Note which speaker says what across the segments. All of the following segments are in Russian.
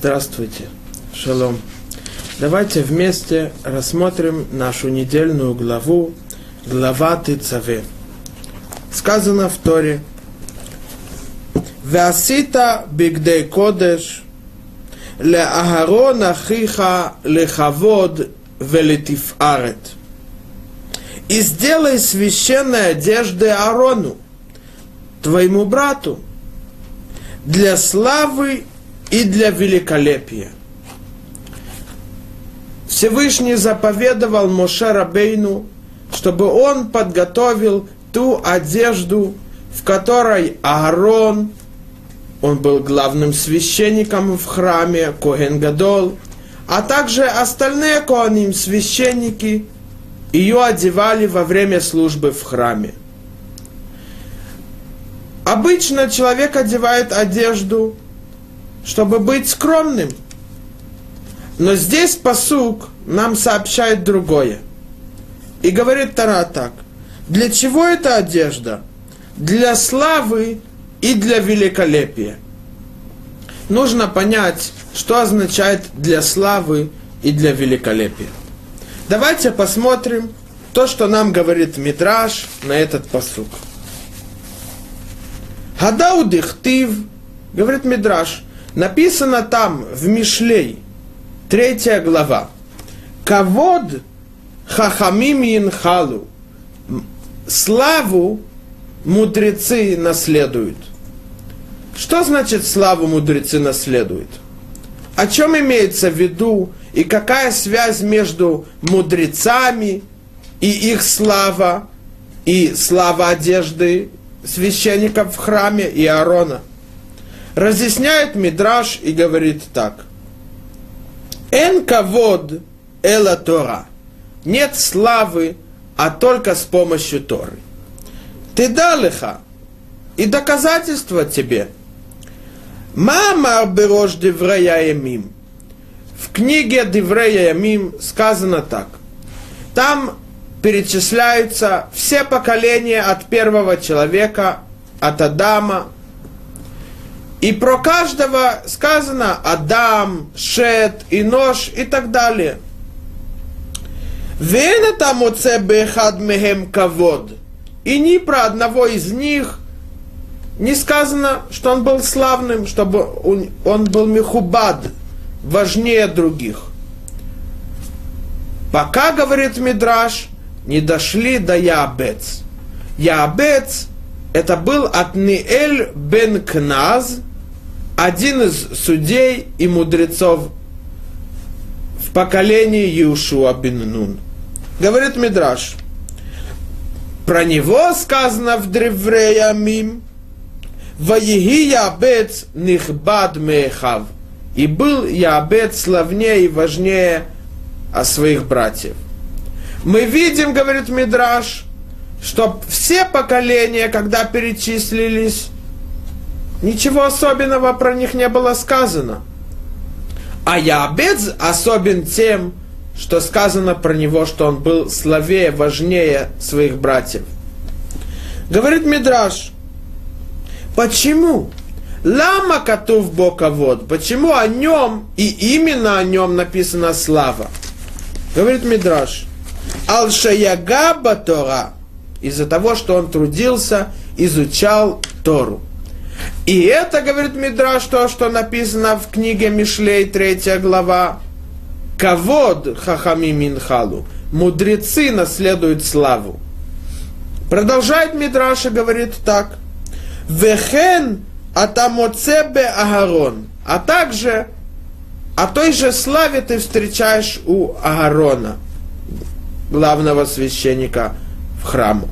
Speaker 1: Здравствуйте. Шалом. Давайте вместе рассмотрим нашу недельную главу, глава Тыцаве. Сказано в Торе. Васита бигдей кодеш ле агарон ахиха лехавод велетифарет. И сделай священные одежды Арону, твоему брату, для славы и для великолепия. Всевышний заповедовал Моше Рабейну, чтобы он подготовил ту одежду, в которой Аарон, он был главным священником в храме, Коген Гадол, а также остальные коаним, священники, ее одевали во время службы в храме. Обычно человек одевает одежду, чтобы быть скромным. Но здесь посук нам сообщает другое. И говорит Тара так. Для чего эта одежда? Для славы и для великолепия. Нужно понять, что означает для славы и для великолепия. Давайте посмотрим то, что нам говорит Мидраш на этот посук. Хадаудихтив, говорит Мидраш, написано там в Мишлей, третья глава. Кавод хахамим инхалу. Славу мудрецы наследуют. Что значит славу мудрецы наследуют? О чем имеется в виду и какая связь между мудрецами и их слава, и слава одежды священников в храме и Аарона. Разъясняет Мидраш и говорит так. Эн кавод эла Тора. Нет славы, а только с помощью Торы. Ты далеха, и доказательство тебе. Мама берешь деврея ямим. В книге Деврея Ямим сказано так. Там перечисляются все поколения от первого человека, от Адама. И про каждого сказано Адам, Шет, Инош и так далее. Вена там бехад мехем кавод. И ни про одного из них не сказано, что он был славным, чтобы он был мехубад, важнее других. Пока, говорит Мидраш, не дошли до Яабец. Яабец это был от Ниэль бен Кназ, один из судей и мудрецов в поколении Иушуа бен Нун. Говорит Мидраш, про него сказано в Древрея Мим, Ваеги Яабец Нихбад Мехав. И был Яабец славнее и важнее о своих братьев. Мы видим, говорит Мидраш, что все поколения, когда перечислились, ничего особенного про них не было сказано. А Яабец особен тем, что сказано про него, что он был славее, важнее своих братьев. Говорит Мидраш, почему? Лама котов боковод. Почему о нем и именно о нем написана слава? Говорит Мидраш. Алшаягаба Тора. Из-за того, что он трудился, изучал Тору. И это, говорит Мидраш, то, что написано в книге Мишлей, третья глава. Кавод хахами минхалу. Мудрецы наследуют славу. Продолжает Мидраш и говорит так. Вехен атамоцебе агарон. А также о той же славе ты встречаешь у Агарона, главного священника в храму.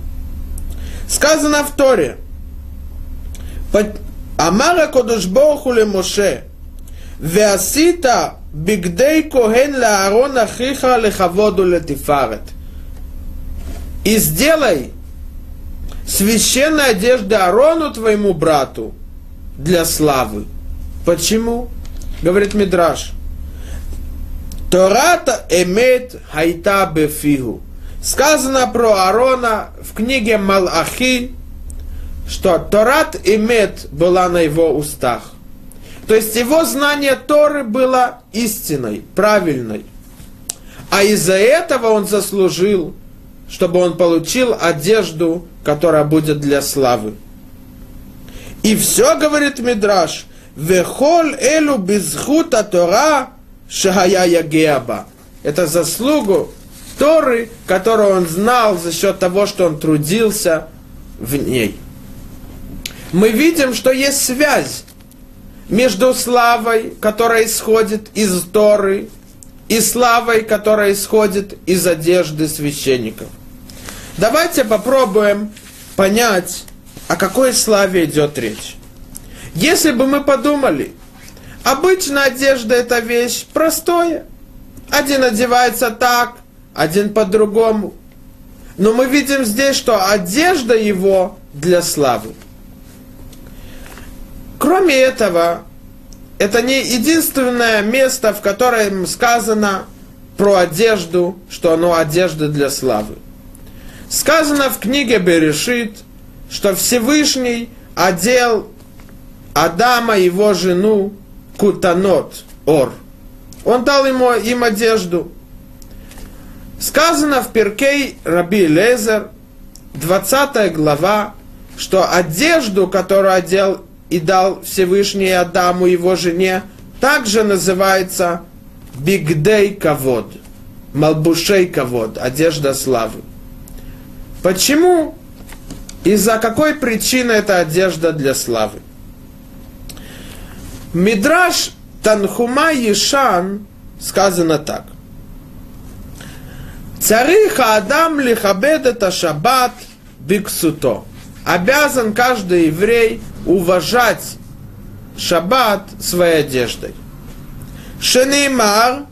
Speaker 1: Сказано в Торе, Амара Кодушбоху ле Моше, ועשית בגדי כהן לאהרון אחיך לכבוד ולתפארת. И сделай священные одежды Аарону твоему брату для славы. Почему? Говорит Мидраш. Тората эмет хайта бефиху. Сказано про Аарона в книге Малахи, что Торат эмет была на его устах. То есть его знание Торы было истиной, правильной. А из-за этого он заслужил, чтобы он получил одежду, которая будет для славы. И все, говорит Мидраш, «Вехоль элю безхута Тора шахая ягеаба». Это заслугу Торы, которую он знал за счет того, что он трудился в ней. Мы видим, что есть связь между славой, которая исходит из Торы, и славой, которая исходит из одежды священников. Давайте попробуем понять, о какой славе идет речь. Если бы мы подумали, обычная одежда это вещь простая. Один одевается так, один по-другому. Но мы видим здесь, что одежда его для славы. Кроме этого, это не единственное место, в котором сказано про одежду, что оно одежда для славы. Сказано в книге Берешит, что Всевышний одел Адама, его жену, кутанот, ор. Он дал ему, им одежду. Сказано в Перкей Раби Лезер, 20 глава, что одежду, которую одел и дал Всевышний Адаму его жене, также называется Бигдей Кавод, Малбушей Кавод, одежда славы. Почему? Из-за какой причины эта одежда для славы? Мидраш Танхума Ешан сказано так. Цариха Адам лихабед это шаббат биксуто. Обязан каждый еврей уважать шаббат своей одеждой. Шенеймар,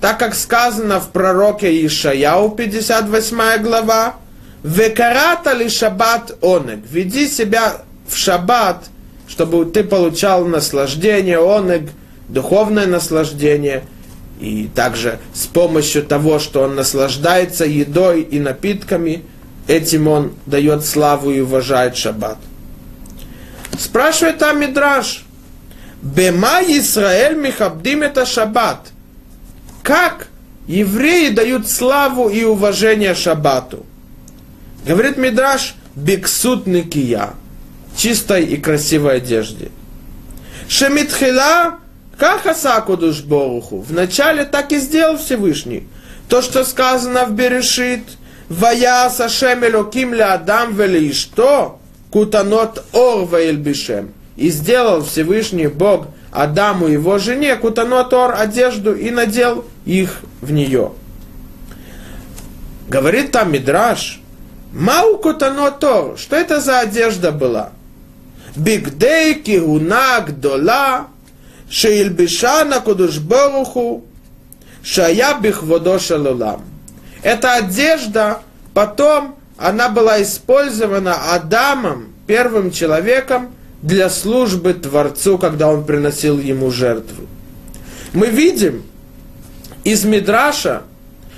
Speaker 1: так как сказано в пророке Ишаяу, 58 глава, Векарата ли шаббат онег, веди себя в шаббат, чтобы ты получал наслаждение, онег, духовное наслаждение, и также с помощью того, что он наслаждается едой и напитками, этим он дает славу и уважает шаббат. Спрашивает там Мидраш, Бема Исраэль Михабдим это шаббат. Как евреи дают славу и уважение шаббату? Говорит Мидраш, биксут никия, чистой и красивой одежде. Шемитхила, как Асакудуш Боруху, вначале так и сделал Всевышний. То, что сказано в Берешит, Вая Сашем Элоким Ле Адам Веле что? Кутанот Ор Ваэльбишем. И сделал Всевышний Бог Адаму и его жене Кутанот Ор одежду и надел их в нее. Говорит там Мидраш, Мау Кутанот Ор, что это за одежда была? Бигдей Кигуна Гдола, Шеильбишана Кудушборуху, Шая Бихводошалулам. Эта одежда потом она была использована Адамом, первым человеком, для службы Творцу, когда он приносил ему жертву. Мы видим из Мидраша,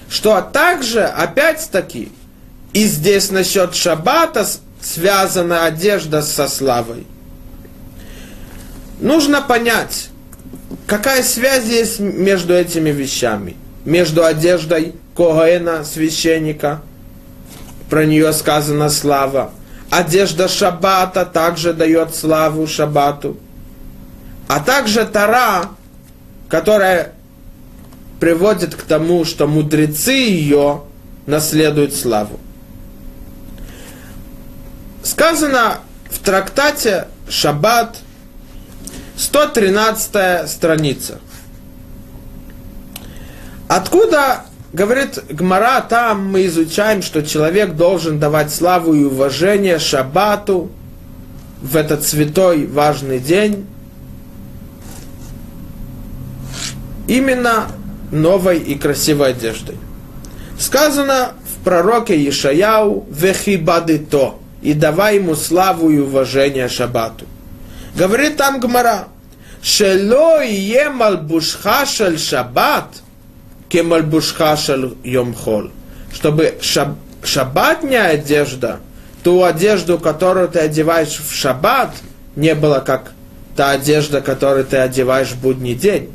Speaker 1: что также, опять-таки, и здесь насчет шаббата связана одежда со славой. Нужно понять, какая связь есть между этими вещами. Между одеждой Коэна, священника – про нее сказано слава. Одежда Шаббата также дает славу Шаббату. А также Тара, которая приводит к тому, что мудрецы ее наследуют славу. Сказано в трактате Шаббат, 113 страница. Откуда Говорит Гмара, там мы изучаем, что человек должен давать славу и уважение Шаббату в этот святой важный день. Именно новой и красивой одеждой. Сказано в пророке Ишаяу «Вехибадито» и давай ему славу и уважение Шаббату. Говорит там Гмара, «Шело емал бушха шаббат» кемальбушха шаль йомхол. Чтобы шаб, шаббатняя одежда, ту одежду, которую ты одеваешь в шаббат, не было как та одежда, которую ты одеваешь в будний день.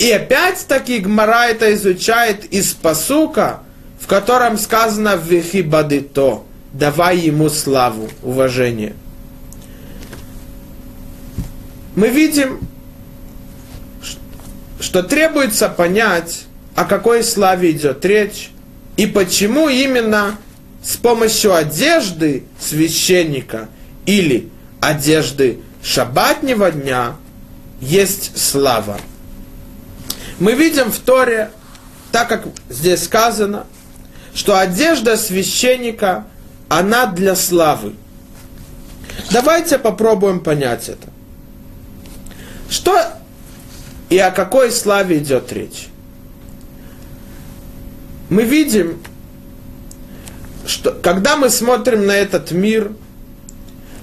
Speaker 1: И опять-таки Гмара это изучает из посука, в котором сказано «Вихи бадито» – «давай ему славу, уважение». Мы видим, что требуется понять, о какой славе идет речь, и почему именно с помощью одежды священника или одежды шабатнего дня есть слава. Мы видим в Торе, так как здесь сказано, что одежда священника, она для славы. Давайте попробуем понять это. Что и о какой славе идет речь? Мы видим, что когда мы смотрим на этот мир,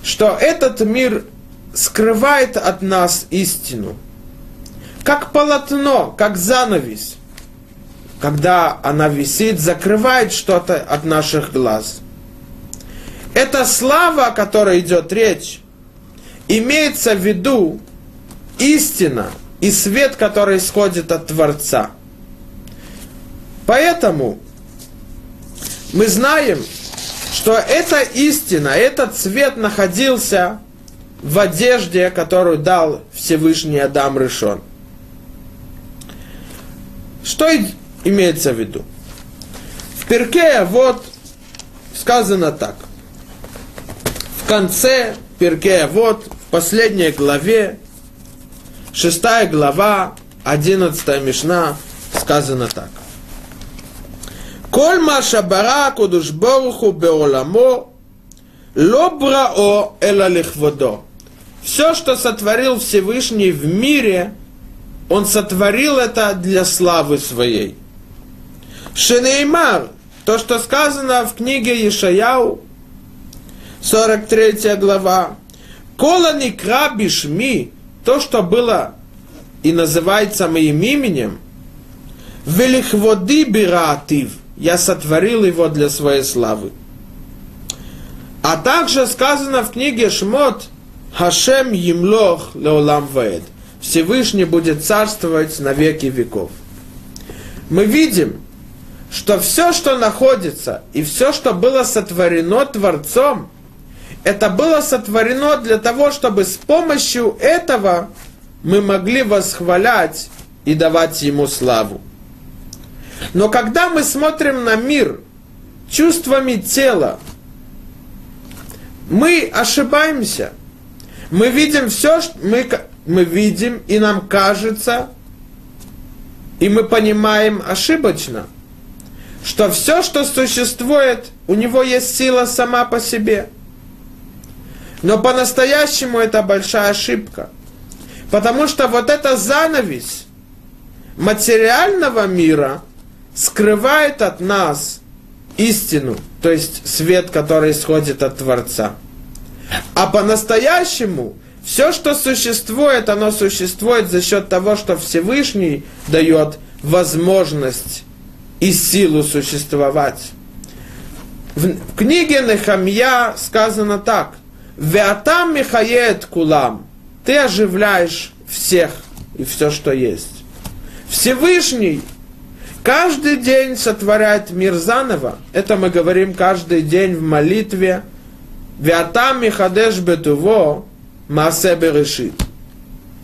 Speaker 1: что этот мир скрывает от нас истину. Как полотно, как занавес, когда она висит, закрывает что-то от наших глаз. Эта слава, о которой идет речь, имеется в виду истина и свет, который исходит от Творца. Поэтому мы знаем, что эта истина, этот цвет находился в одежде, которую дал Всевышний Адам Решон. Что имеется в виду? В перке вот сказано так. В конце перке вот в последней главе, шестая глава, одиннадцатая мишна, сказано так. כל מה שברא הקדוש ברוך הוא בעולמו לא בראו אלא לכבודו. Все, что сотворил Всевышний в мире, он сотворил это для славы своей. Шенеймар, то, что сказано в книге Ешаяу, 43 глава. Кола никра бишми, то, что было и называется моим именем, велихводы биратив – я сотворил его для своей славы. А также сказано в книге Шмот Хашем Емлох Леолам Ваэд. Всевышний будет царствовать на веки веков. Мы видим, что все, что находится, и все, что было сотворено Творцом, это было сотворено для того, чтобы с помощью этого мы могли восхвалять и давать Ему славу. Но когда мы смотрим на мир чувствами тела, мы ошибаемся. Мы видим все, что мы, мы видим, и нам кажется, и мы понимаем ошибочно, что все, что существует, у него есть сила сама по себе. Но по-настоящему это большая ошибка. Потому что вот эта занавесь материального мира – скрывает от нас истину, то есть свет, который исходит от Творца. А по-настоящему все, что существует, оно существует за счет того, что Всевышний дает возможность и силу существовать. В книге Нехамья сказано так. Веатам Михает Кулам. Ты оживляешь всех и все, что есть. Всевышний каждый день сотворяет мир заново. Это мы говорим каждый день в молитве. Вятам михадеш бетуво маасебе решит.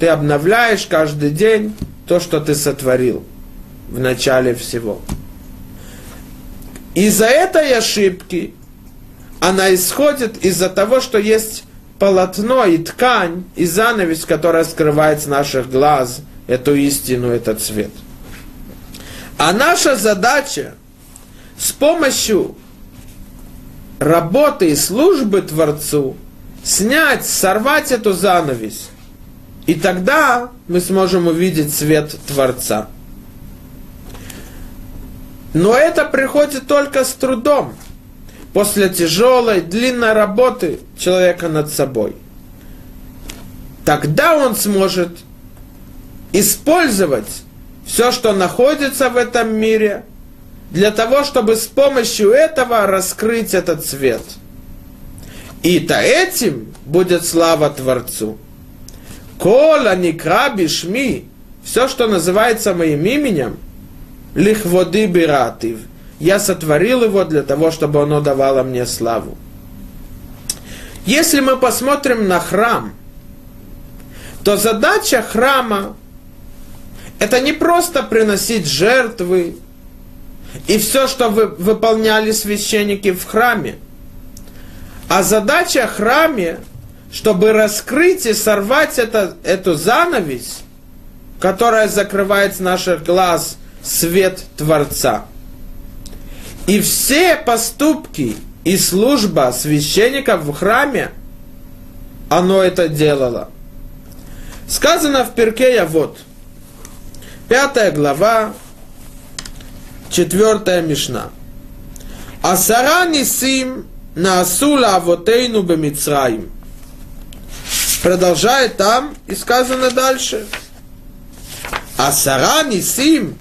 Speaker 1: Ты обновляешь каждый день то, что ты сотворил в начале всего. Из-за этой ошибки она исходит из-за того, что есть полотно и ткань, и занавес, которая скрывает с наших глаз эту истину, этот цвет. А наша задача с помощью работы и службы Творцу снять, сорвать эту занавесь. И тогда мы сможем увидеть свет Творца. Но это приходит только с трудом, после тяжелой, длинной работы человека над собой. Тогда он сможет использовать все, что находится в этом мире, для того, чтобы с помощью этого раскрыть этот свет. И то этим будет слава Творцу. Кола никра бишми, все, что называется моим именем, лихводы биратив, я сотворил его для того, чтобы оно давало мне славу. Если мы посмотрим на храм, то задача храма это не просто приносить жертвы и все, что вы, выполняли священники в храме, а задача храме, чтобы раскрыть и сорвать это, эту занавесь, которая закрывает с наших глаз свет Творца. И все поступки и служба священников в храме, оно это делало. Сказано в Перке вот, пятая глава, четвертая Мишна. Асара нисим на асула авотейну бемицраим. Продолжает там и сказано дальше. Асара нисим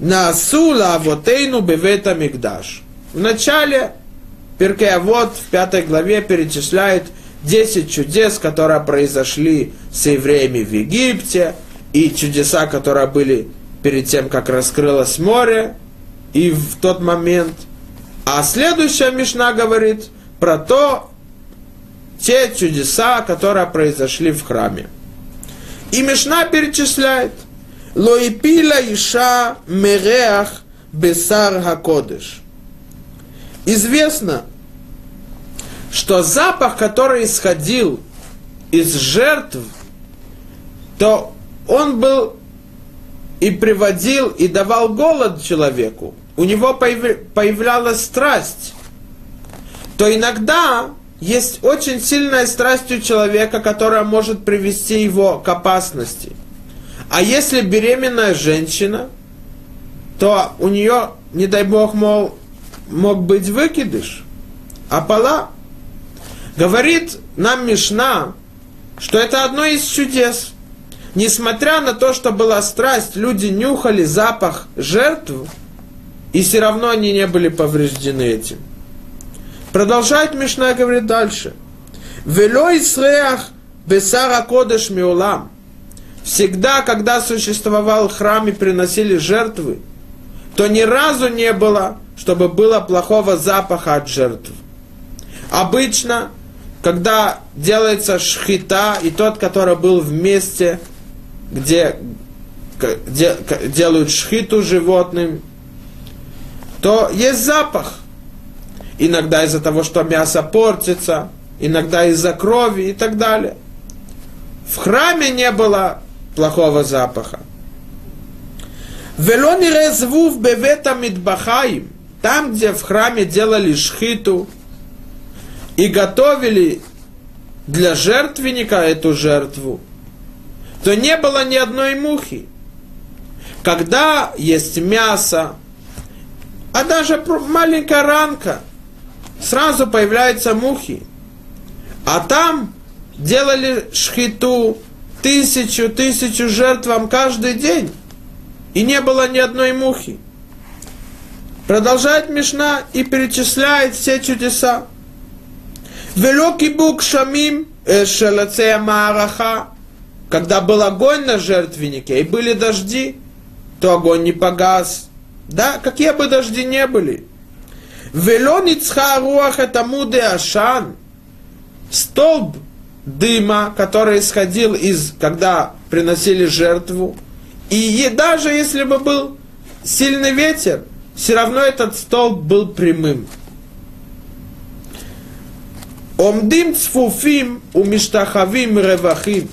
Speaker 1: на асула авотейну бевета мигдаш. В начале вот в пятой главе перечисляет 10 чудес, которые произошли с евреями в Египте, и чудеса, которые были перед тем, как раскрылось море, и в тот момент. А следующая Мишна говорит про то, те чудеса, которые произошли в храме. И Мишна перечисляет. Лоипила Иша Мереах Бесар Хакодыш. Известно, что запах, который исходил из жертв, то он был и приводил, и давал голод человеку. У него появлялась страсть. То иногда есть очень сильная страсть у человека, которая может привести его к опасности. А если беременная женщина, то у нее, не дай бог, мол, мог быть выкидыш, опала. Говорит нам Мишна, что это одно из чудес. Несмотря на то, что была страсть, люди нюхали запах жертв, и все равно они не были повреждены этим. Продолжает Мишна говорит дальше. Вело Исреах Бесара Кодеш Миулам. Всегда, когда существовал храм и приносили жертвы, то ни разу не было, чтобы было плохого запаха от жертв. Обычно, когда делается шхита, и тот, который был вместе, где, делают шхиту животным, то есть запах. Иногда из-за того, что мясо портится, иногда из-за крови и так далее. В храме не было плохого запаха. Велони резвув бевета мидбахаим, там, где в храме делали шхиту и готовили для жертвенника эту жертву, то не было ни одной мухи. Когда есть мясо, а даже маленькая ранка, сразу появляются мухи. А там делали шхиту, тысячу, тысячу жертвам каждый день. И не было ни одной мухи. Продолжает Мишна и перечисляет все чудеса. Велокий бук шамим э, шелацея маараха. Когда был огонь на жертвеннике и были дожди, то огонь не погас. Да, какие бы дожди не были. Вело ницха руах это муде ашан. Столб дыма, который исходил из, когда приносили жертву. И даже если бы был сильный ветер, все равно этот столб был прямым. Омдим цфуфим у миштахавим ревахим.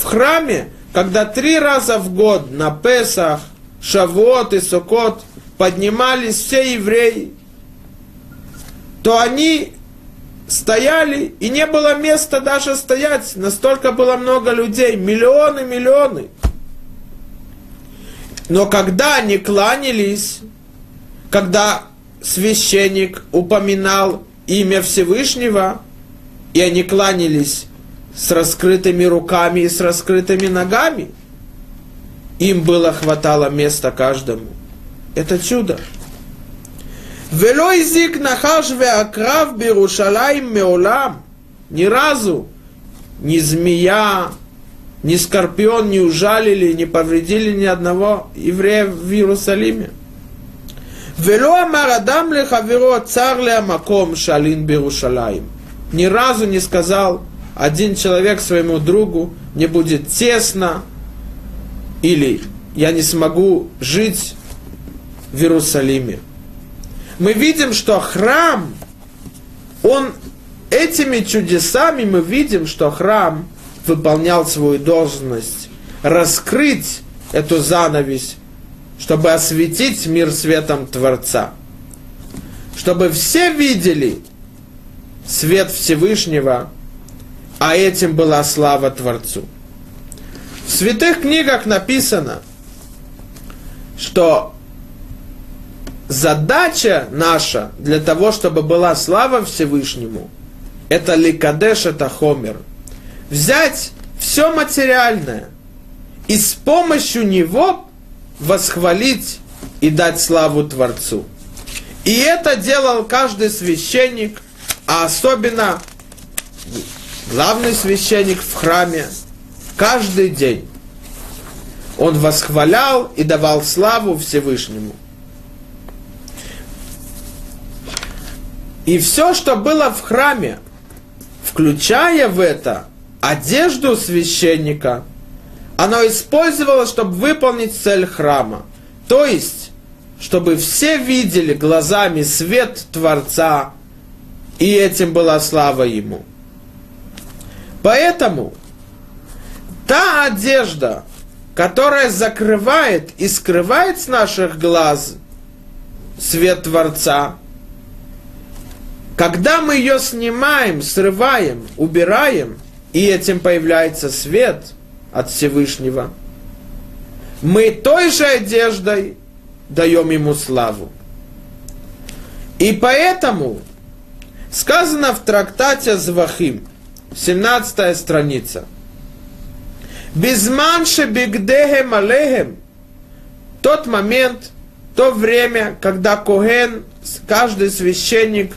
Speaker 1: В храме, когда три раза в год на Песах, Шавот и Сокот поднимались все евреи, то они стояли, и не было места даже стоять, настолько было много людей, миллионы, миллионы. Но когда они кланялись, когда священник упоминал имя Всевышнего, и они кланялись с раскрытыми руками и с раскрытыми ногами. Им было хватало места каждому. Это чудо. Вело нахаш веакрав берушалаем меолам. Ни разу ни змея, ни скорпион не ужалили, не повредили ни одного еврея в Иерусалиме. Вело марадам лехаверо цар леамаком шалин берушалаем. Ни разу не сказал один человек своему другу, мне будет тесно, или я не смогу жить в Иерусалиме. Мы видим, что храм, он этими чудесами мы видим, что храм выполнял свою должность, раскрыть эту занавесь, чтобы осветить мир светом Творца. Чтобы все видели свет Всевышнего, а этим была слава Творцу. В святых книгах написано, что задача наша для того, чтобы была слава Всевышнему, это ликадеш, это хомер. Взять все материальное и с помощью него восхвалить и дать славу Творцу. И это делал каждый священник, а особенно главный священник в храме, каждый день. Он восхвалял и давал славу Всевышнему. И все, что было в храме, включая в это одежду священника, оно использовалось, чтобы выполнить цель храма. То есть, чтобы все видели глазами свет Творца, и этим была слава Ему. Поэтому та одежда, которая закрывает и скрывает с наших глаз свет Творца, когда мы ее снимаем, срываем, убираем, и этим появляется свет от Всевышнего, мы той же одеждой даем ему славу. И поэтому сказано в трактате Звахим, 17 страница. Безманше бигдехем алехем. Тот момент, то время, когда Коген, каждый священник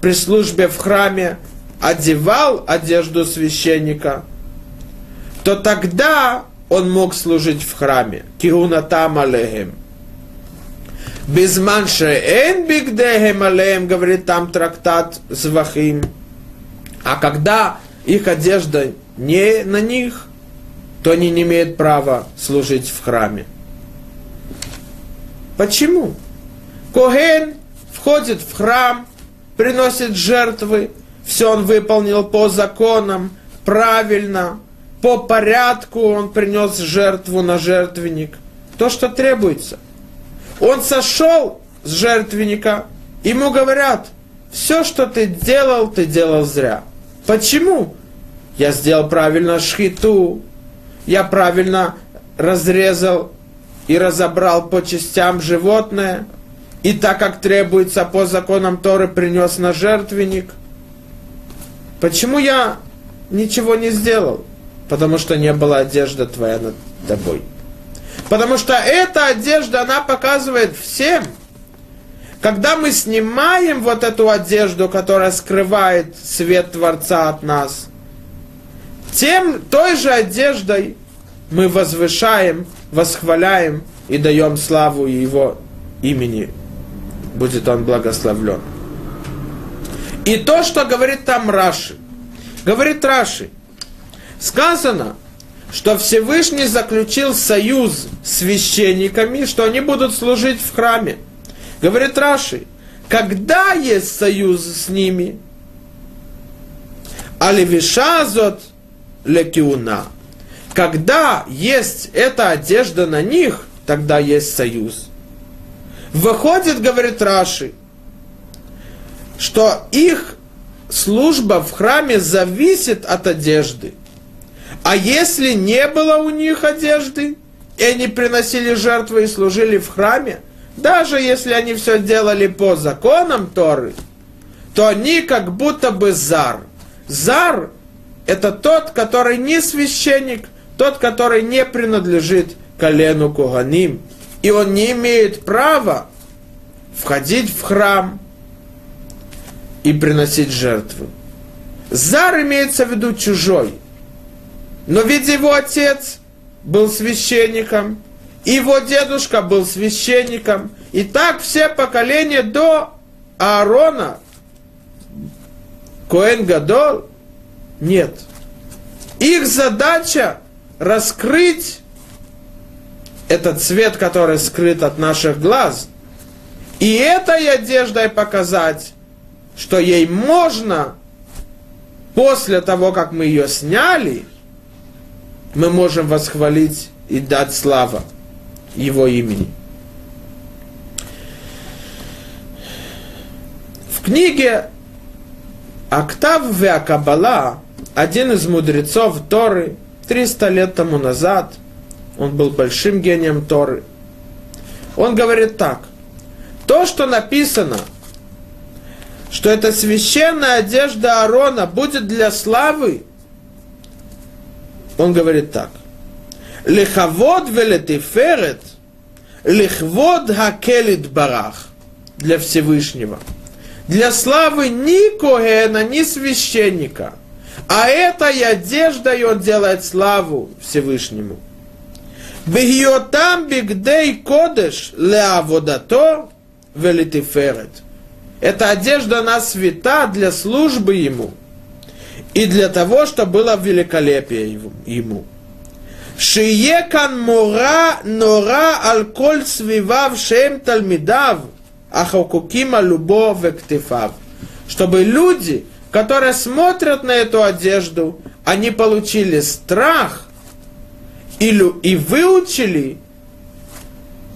Speaker 1: при службе в храме одевал одежду священника, то тогда он мог служить в храме. Кигунатам алехем. Безман шеэн бигдехем алехем, говорит там трактат Звахим. А когда их одежда не на них, то они не имеют права служить в храме. Почему? Коген входит в храм, приносит жертвы, все он выполнил по законам, правильно, по порядку он принес жертву на жертвенник. То, что требуется. Он сошел с жертвенника, ему говорят, все, что ты делал, ты делал зря. Почему? Я сделал правильно шхиту, я правильно разрезал и разобрал по частям животное, и так как требуется по законам Торы, принес на жертвенник. Почему я ничего не сделал? Потому что не была одежда твоя над тобой. Потому что эта одежда, она показывает всем – когда мы снимаем вот эту одежду, которая скрывает свет Творца от нас, тем, той же одеждой мы возвышаем, восхваляем и даем славу Его имени. Будет Он благословлен. И то, что говорит там Раши. Говорит Раши. Сказано, что Всевышний заключил союз с священниками, что они будут служить в храме. Говорит Раши, когда есть союз с ними, аливишазот лекиуна, когда есть эта одежда на них, тогда есть союз. Выходит, говорит Раши, что их служба в храме зависит от одежды. А если не было у них одежды, и они приносили жертвы и служили в храме, даже если они все делали по законам Торы, то они как будто бы зар. Зар – это тот, который не священник, тот, который не принадлежит колену Куганим. И он не имеет права входить в храм и приносить жертвы. Зар имеется в виду чужой. Но ведь его отец был священником, его дедушка был священником. И так все поколения до Аарона, Коэн Гадол, нет. Их задача раскрыть этот цвет, который скрыт от наших глаз, и этой одеждой показать, что ей можно, после того, как мы ее сняли, мы можем восхвалить и дать славу его имени. В книге Октав Веакабала один из мудрецов Торы 300 лет тому назад, он был большим гением Торы, он говорит так, то, что написано, что эта священная одежда Аарона будет для славы, он говорит так. Лихавод велетиферет, лихвод хакелит барах для Всевышнего. Для славы ни Когена, ни священника. А этой одеждой он делает славу Всевышнему. Бегиотам бигдей кодеш леаводато велитиферет. Эта одежда на свята для службы ему и для того, чтобы было великолепие ему. Шиекан мора нора алколь свивав шем тальмидав, ахаукукима любо вектифав. Чтобы люди, которые смотрят на эту одежду, они получили страх и, и выучили,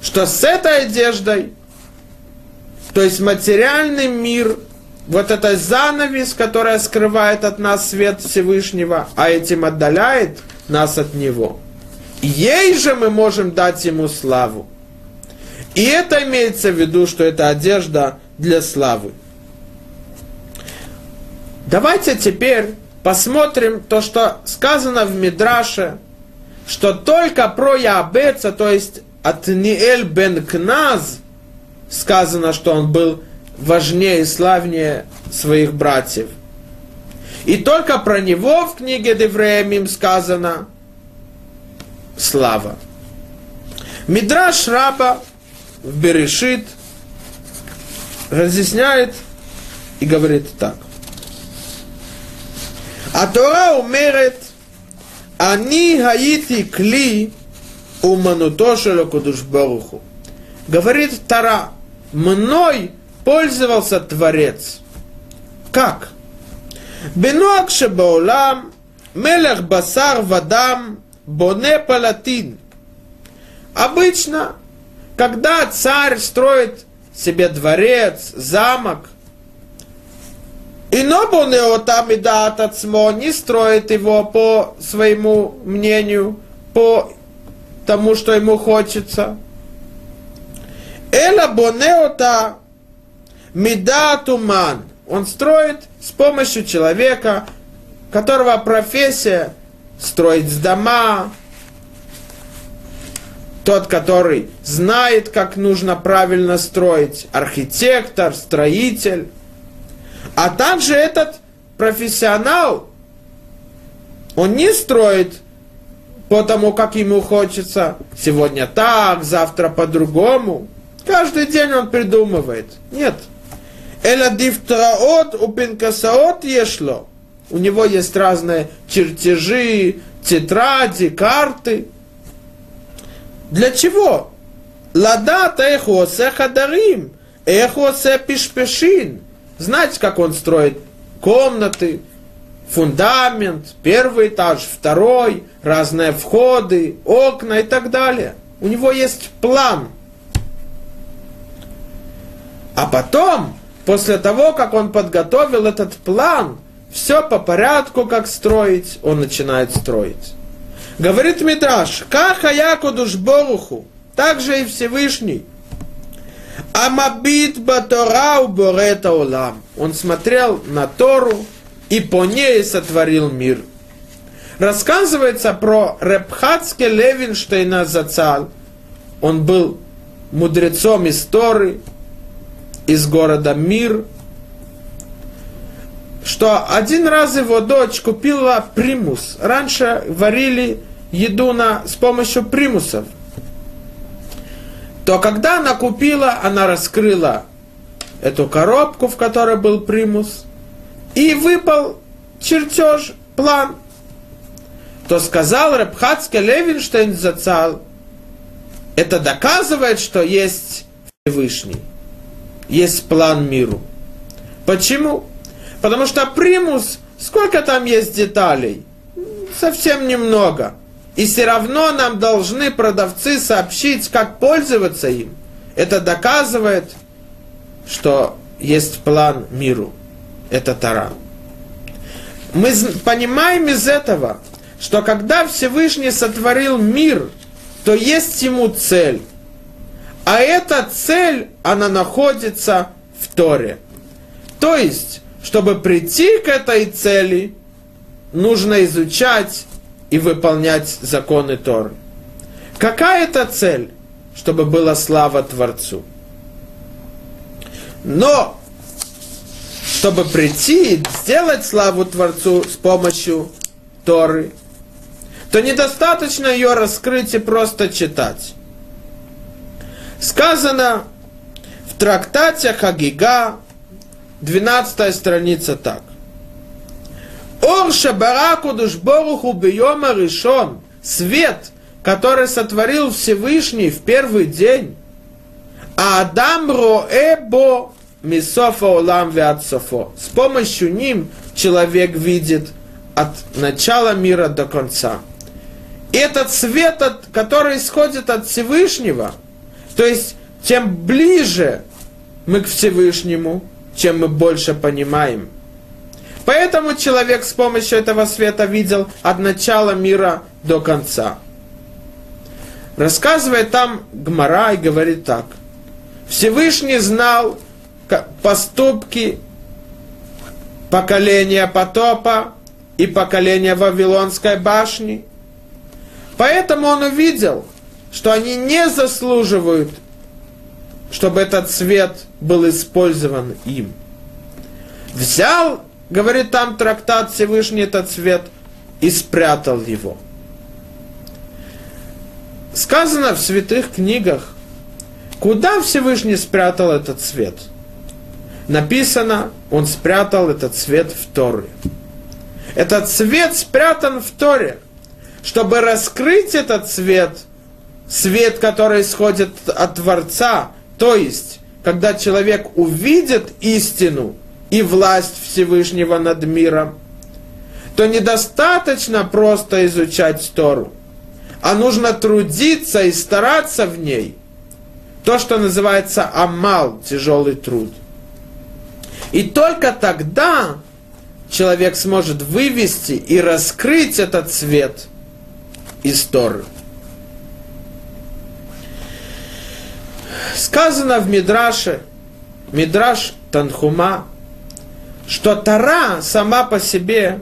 Speaker 1: что с этой одеждой, то есть материальный мир, вот эта занавес, которая скрывает от нас свет Всевышнего, а этим отдаляет нас от него – Ей же мы можем дать ему славу. И это имеется в виду, что это одежда для славы. Давайте теперь посмотрим то, что сказано в Мидраше, что только про Яабеца, то есть от Ниэль бен Кназ, сказано, что он был важнее и славнее своих братьев. И только про него в книге Девреемим сказано – слава. Мидраш Раба в Берешит разъясняет и говорит так. А Тора умерет, они хаити кли умануто шелокудушборуху. Говорит Тара, мной пользовался Творец. Как? Бенуак шебаулам, мелех басар вадам, Боне палатин. Обычно, когда царь строит себе дворец, замок, и но там и датацмо не строит его по своему мнению, по тому, что ему хочется. Эла бонеота мидатуман. Он строит с помощью человека, которого профессия строить дома, тот, который знает, как нужно правильно строить, архитектор, строитель, а также этот профессионал, он не строит по тому, как ему хочется, сегодня так, завтра по-другому. Каждый день он придумывает. Нет. Эла дифтраот у пинкасаот ешло. У него есть разные чертежи, тетради, карты. Для чего? Ладат эхосе хадарим, эхосе пишпешин. Знаете, как он строит комнаты, фундамент, первый этаж, второй, разные входы, окна и так далее. У него есть план. А потом, после того, как он подготовил этот план, все по порядку, как строить, он начинает строить. Говорит Мидраш, каха якудуш боруху, так же и Всевышний. Амабит баторау борета улам. Он смотрел на Тору и по ней сотворил мир. Рассказывается про Репхацке Левинштейна Зацал. Он был мудрецом из Торы, из города Мир – что один раз его дочь купила примус. Раньше варили еду на, с помощью примусов. То когда она купила, она раскрыла эту коробку, в которой был примус, и выпал чертеж, план. То сказал Рабхацкий Левинштейн зацал, это доказывает, что есть Всевышний, есть план миру. Почему? Потому что примус, сколько там есть деталей? Совсем немного. И все равно нам должны продавцы сообщить, как пользоваться им. Это доказывает, что есть план миру. Это Тара. Мы понимаем из этого, что когда Всевышний сотворил мир, то есть ему цель. А эта цель, она находится в Торе. То есть, чтобы прийти к этой цели, нужно изучать и выполнять законы Торы. Какая это цель? Чтобы была слава Творцу. Но, чтобы прийти и сделать славу Творцу с помощью Торы, то недостаточно ее раскрыть и просто читать. Сказано в трактате Хагига, 12 страница так. Ор шабараку душборуху бьема решен, свет, который сотворил Всевышний в первый день, а Адам роэбо мисофа улам софо. С помощью ним человек видит от начала мира до конца. Этот свет, который исходит от Всевышнего, то есть тем ближе мы к Всевышнему, чем мы больше понимаем. Поэтому человек с помощью этого света видел от начала мира до конца. Рассказывает там Гмара и говорит так. Всевышний знал поступки поколения потопа и поколения Вавилонской башни. Поэтому он увидел, что они не заслуживают чтобы этот свет был использован им. Взял, говорит там трактат Всевышний этот свет, и спрятал его. Сказано в святых книгах, куда Всевышний спрятал этот свет. Написано, он спрятал этот свет в Торе. Этот свет спрятан в Торе. Чтобы раскрыть этот свет, свет, который исходит от Творца, то есть, когда человек увидит истину и власть Всевышнего над миром, то недостаточно просто изучать Тору, а нужно трудиться и стараться в ней. То, что называется амал, тяжелый труд. И только тогда человек сможет вывести и раскрыть этот свет из Торы. Сказано в Мидраше, Мидраш Танхума, что Тара сама по себе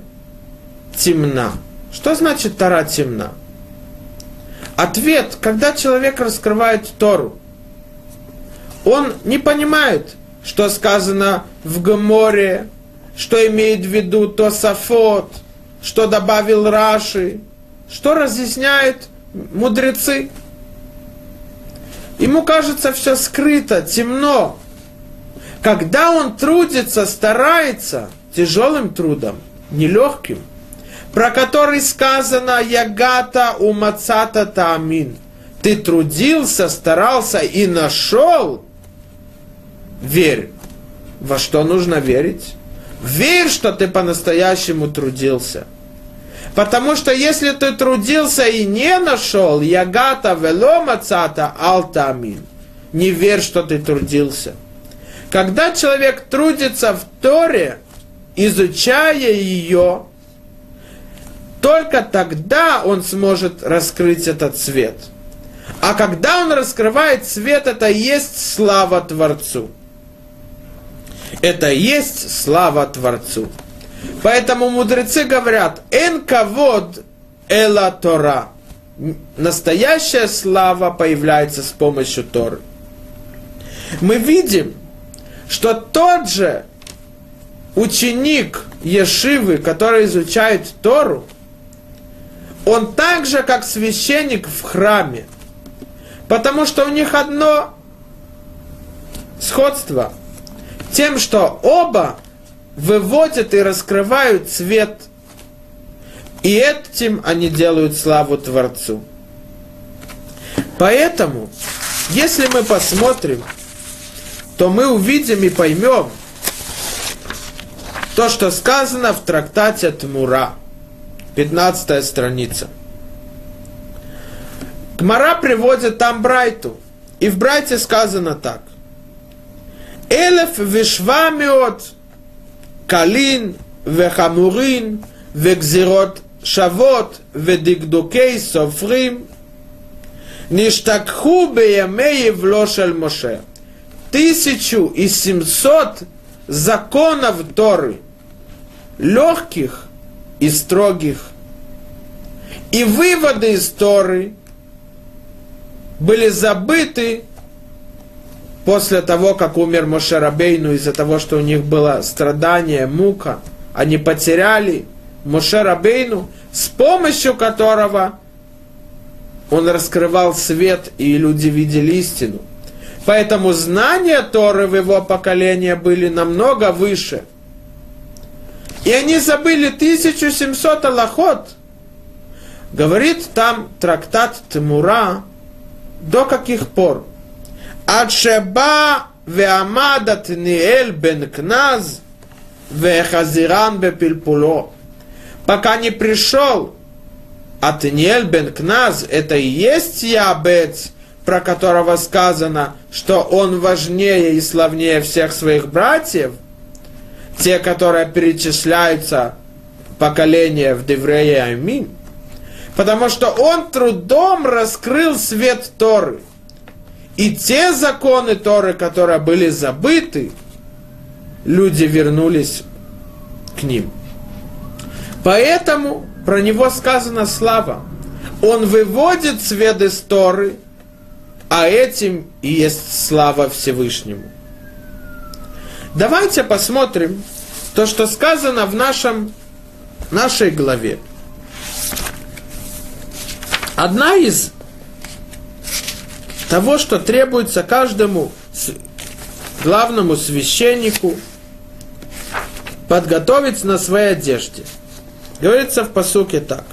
Speaker 1: темна. Что значит Тара темна? Ответ, когда человек раскрывает Тору, он не понимает, что сказано в Гаморе, что имеет в виду Тосафот, что добавил Раши, что разъясняют мудрецы. Ему кажется все скрыто, темно. Когда он трудится, старается, тяжелым трудом, нелегким, про который сказано «Ягата умацата таамин», ты трудился, старался и нашел, верь. Во что нужно верить? Верь, что ты по-настоящему трудился – Потому что если ты трудился и не нашел, ягата веломацата алтамин, не верь, что ты трудился. Когда человек трудится в Торе, изучая ее, только тогда он сможет раскрыть этот свет. А когда он раскрывает свет, это есть слава Творцу. Это есть слава Творцу. Поэтому мудрецы говорят, эн кавод эла Тора. Настоящая слава появляется с помощью Торы. Мы видим, что тот же ученик ешивы, которые изучают Тору, он так же, как священник в храме. Потому что у них одно сходство. Тем, что оба выводят и раскрывают цвет. И этим они делают славу Творцу. Поэтому, если мы посмотрим, то мы увидим и поймем то, что сказано в трактате Тмура, 15 страница. Гмара приводит там Брайту, и в Брайте сказано так. Элеф вишвамиот калин вехамурин вегзирот шавот ודקדוקי סופרים נשתכחו בימי יבלו של משה. Тысячу и семьсот законов Торы, легких и строгих. И выводы из Торы были забыты после того, как умер Мошерабейну, из-за того, что у них было страдание, мука. Они потеряли Мошерабейну, с помощью которого он раскрывал свет, и люди видели истину. Поэтому знания Торы в его поколении были намного выше. И они забыли 1700 аллахот. Говорит там трактат Тимура, до каких пор? Адшеба ועמד עתניאל бен кназ והחזירן בפלפולו пока не пришел Атниэль бен Кназ, это и есть Ябец, про которого сказано, что он важнее и славнее всех своих братьев, те, которые перечисляются поколения в Деврее Амин, потому что он трудом раскрыл свет Торы. и те законы Торы, которые были забыты, люди вернулись к ним. Поэтому про него сказано слава. Он выводит свет из Торы, а этим и есть слава Всевышнему. Давайте посмотрим то, что сказано в нашем, нашей главе. Одна из того, что требуется каждому главному священнику подготовить на своей одежде – Говорится в посуке так.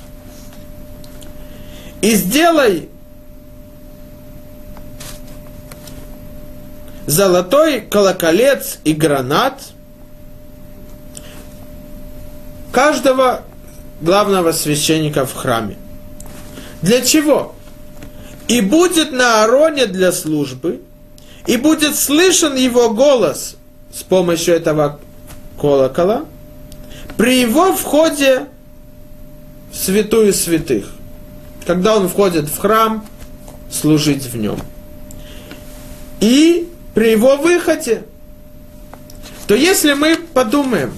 Speaker 1: И сделай золотой колоколец и гранат каждого главного священника в храме. Для чего? И будет на Ароне для службы, и будет слышен его голос с помощью этого колокола при его входе святую святых, когда он входит в храм, служить в нем. И при его выходе, то если мы подумаем,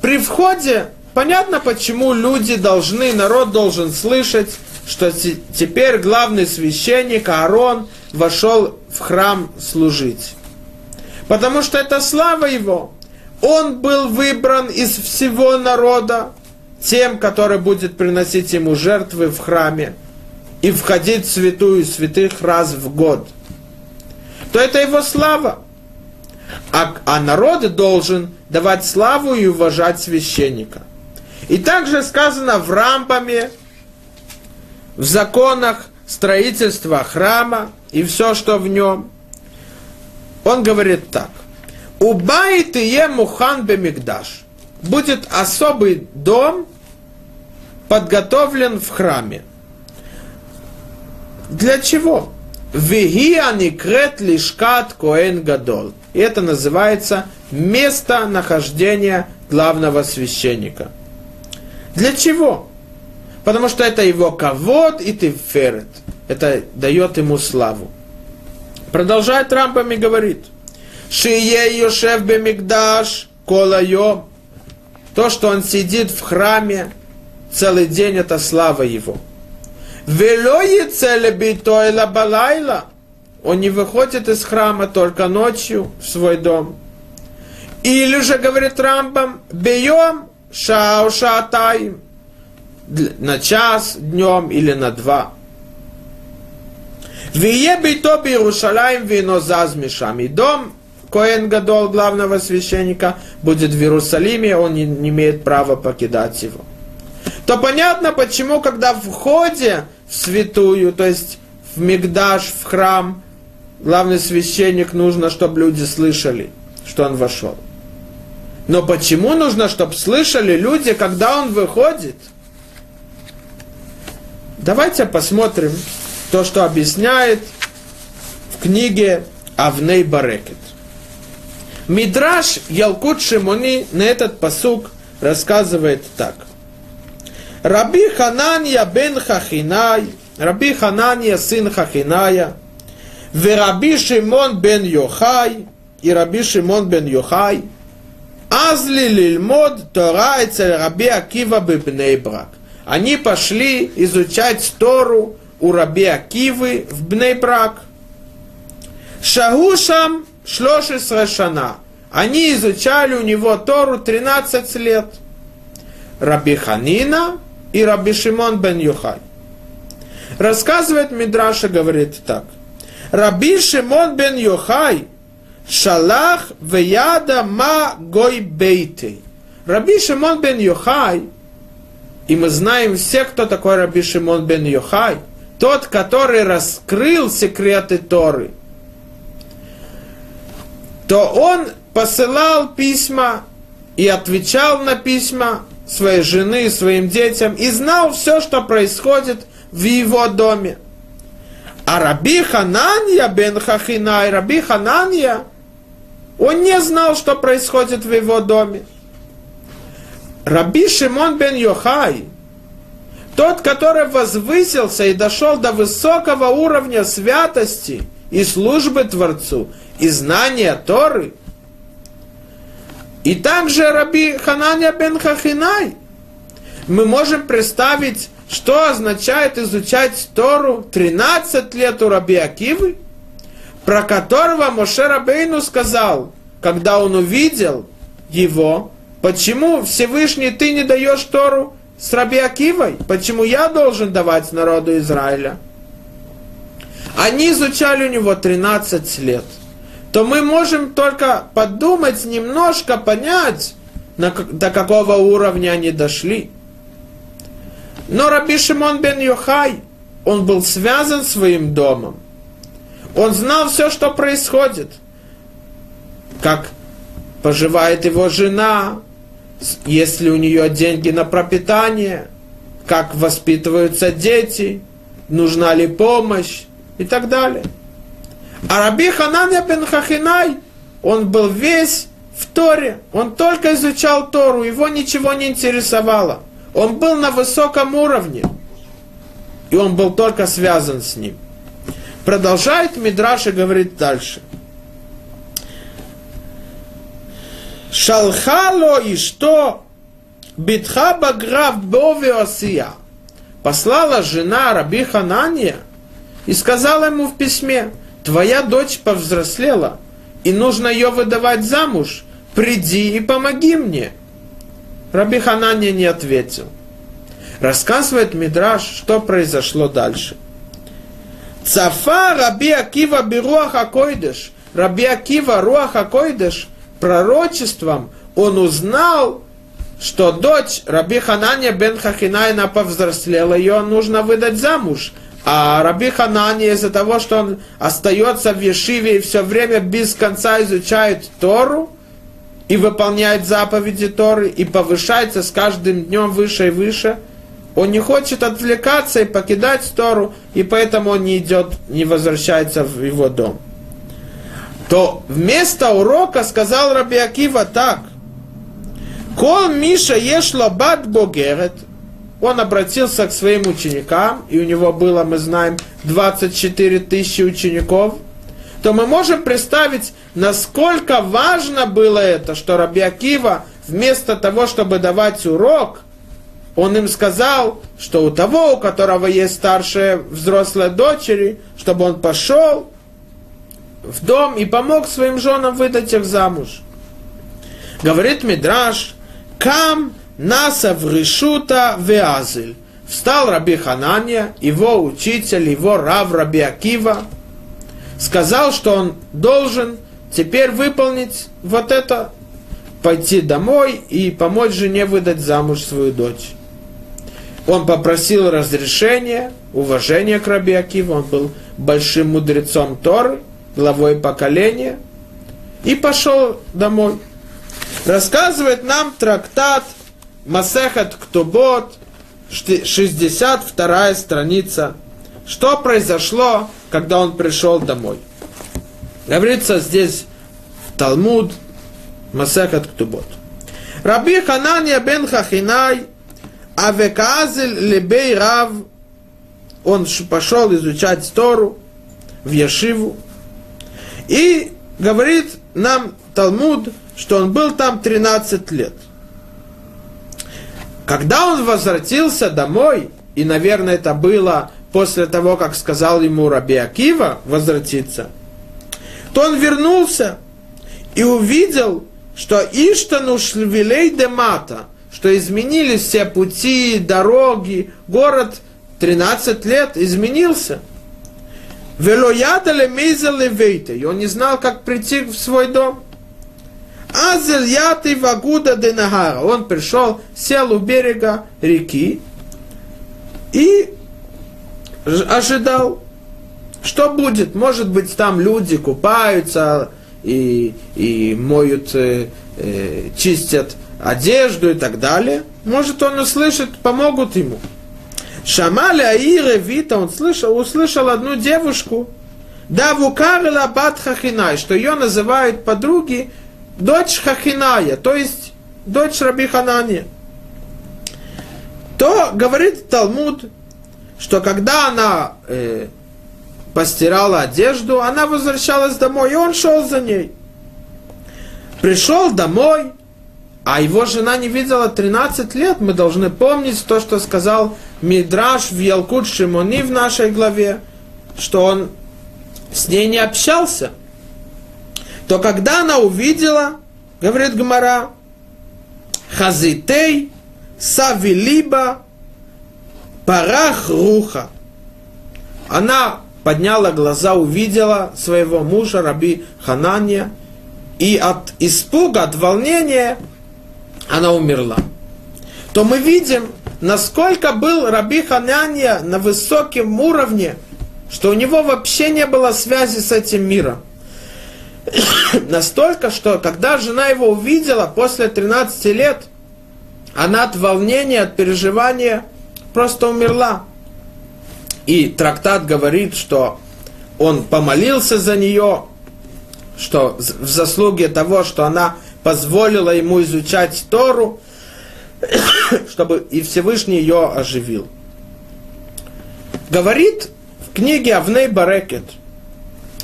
Speaker 1: при входе понятно, почему люди должны, народ должен слышать, что теперь главный священник Аарон вошел в храм служить. Потому что это слава его. Он был выбран из всего народа, тем, который будет приносить ему жертвы в храме и входить в святую святых раз в год, то это его слава. А, а народ должен давать славу и уважать священника. И также сказано в Рамбаме, в законах строительства храма и все, что в нем. Он говорит так. Убайт и мухан бемигдаш. Будет особый дом подготовлен в храме. Для чего? Вегия крет лишкат коэн гадол. И это называется место нахождения главного священника. Для чего? Потому что это его ковод и тиферет. Это дает ему славу. Продолжает Рамбам и говорит. Шие Йошев Бемигдаш Колайо. То, что он сидит в храме целый день это слава его. балайла. Он не выходит из храма только ночью в свой дом. Или же, говорит Рамбам, бьем шау шатаим, на час днем или на два. Вие бито Иерушалаем вино зазмешами. Дом Коэн Гадол, главного священника, будет в Иерусалиме, он не, не имеет права покидать его. То понятно, почему, когда в входе в святую, то есть в Мигдаш, в храм, главный священник нужно, чтобы люди слышали, что он вошел. Но почему нужно, чтобы слышали люди, когда он выходит? Давайте посмотрим то, что объясняет в книге Авней Барекет. Мидраш Ялкут Шимони на этот посук рассказывает так. Раби Хананья бен Хахинай, Раби Хананья сын Хахиная, Вераби Шимон бен Йохай, и Раби Шимон бен Йохай, Азли лильмод Тора Эцель Раби Акива Бебнейбрак. Они пошли изучать Тору у Раби Акивы в Бнейбрак. Шагушам шлошис шана. Они изучали у него Тору 13 лет. Раби Ханина и Раби Шимон бен Юхай. Рассказывает Мидраша, говорит так. Раби Шимон бен Юхай шалах веяда ма гой бейтей. Раби Шимон бен Юхай, и мы знаем все, кто такой Раби Шимон бен Юхай, тот, который раскрыл секреты Торы – то он посылал письма и отвечал на письма своей жены, своим детям, и знал все, что происходит в его доме. А Раби Хананья бен Хахинай, Раби Хананья, он не знал, что происходит в его доме. Раби Шимон бен Йохай, тот, который возвысился и дошел до высокого уровня святости и службы Творцу, и знания Торы. И также Раби Хананя бен Хахинай. Мы можем представить, что означает изучать Тору 13 лет у Раби Акивы, про которого Моше Рабейну сказал, когда он увидел его, почему Всевышний ты не даешь Тору с Раби Акивой? Почему я должен давать народу Израиля? Они изучали у него 13 лет – то мы можем только подумать, немножко понять, на, до какого уровня они дошли. Но Раби Шимон бен Йохай, он был связан своим домом. Он знал все, что происходит. Как поживает его жена, есть ли у нее деньги на пропитание, как воспитываются дети, нужна ли помощь и так далее. А Раби Хананя бен Хахинай, он был весь в Торе, он только изучал Тору, его ничего не интересовало. Он был на высоком уровне, и он был только связан с ним. Продолжает Мидраш и говорит дальше. Шалхало и что? Битха баграв бови осия. Послала жена Раби Ханания и сказала ему в письме, твоя дочь повзрослела, и нужно ее выдавать замуж, приди и помоги мне. Раби Ханания не ответил. Рассказывает Мидраш, что произошло дальше. Цафа Раби Акива Бируаха Койдеш. Раби Акива Руаха Койдеш пророчеством он узнал, что дочь Раби Ханания бен Хахинайна повзрослела, ее нужно выдать замуж. А Раби Ханани из-за того, что он остается в Ешиве и все время без конца изучает Тору и выполняет заповеди Торы и повышается с каждым днем выше и выше, он не хочет отвлекаться и покидать Тору, и поэтому он не идет, не возвращается в его дом. То вместо урока сказал Раби Акива так. Кол Миша ешло бат богерет – он обратился к своим ученикам, и у него было, мы знаем, 24 тысячи учеников, то мы можем представить, насколько важно было это, что Раби Акива вместо того, чтобы давать урок, он им сказал, что у того, у которого есть старшая взрослая дочери, чтобы он пошел в дом и помог своим женам выдать их замуж. Говорит Мидраш, Кам Наса в Решута Веазель. Встал Раби Ханания, его учитель, его рав Раби Акива, сказал, что он должен теперь выполнить вот это, пойти домой и помочь жене выдать замуж свою дочь. Он попросил разрешения, уважения к Раби Акиву, он был большим мудрецом Торы, главой поколения, и пошел домой. Рассказывает нам трактат Масехат Ктубот, 62 страница. Что произошло, когда он пришел домой? Говорится здесь Талмуд Масехат Ктубот. Раби Ханания бен Хахинай Авеказель Лебей Рав он пошел изучать Тору в Яшиву. И говорит нам Талмуд, что он был там 13 лет. Когда он возвратился домой, и, наверное, это было после того, как сказал ему Раби Акива возвратиться, то он вернулся и увидел, что Иштану шльвилей демата, что изменились все пути, дороги, город 13 лет изменился. Велоядале мейзеле вейте, и он не знал, как прийти в свой дом. Азель яты вагуда денагара. Он пришел, сел у берега реки и ожидал, что будет. Может быть, там люди купаются и, и моют, э, э, чистят одежду и так далее. Может, он услышит, помогут ему. Шамали Аире Вита, он слышал, услышал одну девушку, да вукарила бат Хахинай, что ее называют подруги дочь Хахиная, то есть дочь Раби Ханания. То говорит Талмуд, что когда она э, постирала одежду, она возвращалась домой, и он шел за ней. Пришел домой, а его жена не видела 13 лет. Мы должны помнить то, что сказал Мидраш в Ялкут Шимони в нашей главе, что он с ней не общался – то когда она увидела, говорит Гмара, Хазитей, Савилиба, Парах Руха. Она подняла глаза, увидела своего мужа, Раби Ханания, и от испуга, от волнения она умерла. То мы видим, насколько был Раби Ханания на высоком уровне, что у него вообще не было связи с этим миром. Настолько, что когда жена его увидела после 13 лет, она от волнения, от переживания просто умерла. И трактат говорит, что он помолился за нее, что в заслуге того, что она позволила ему изучать Тору, чтобы и Всевышний ее оживил. Говорит в книге Авней Барекет,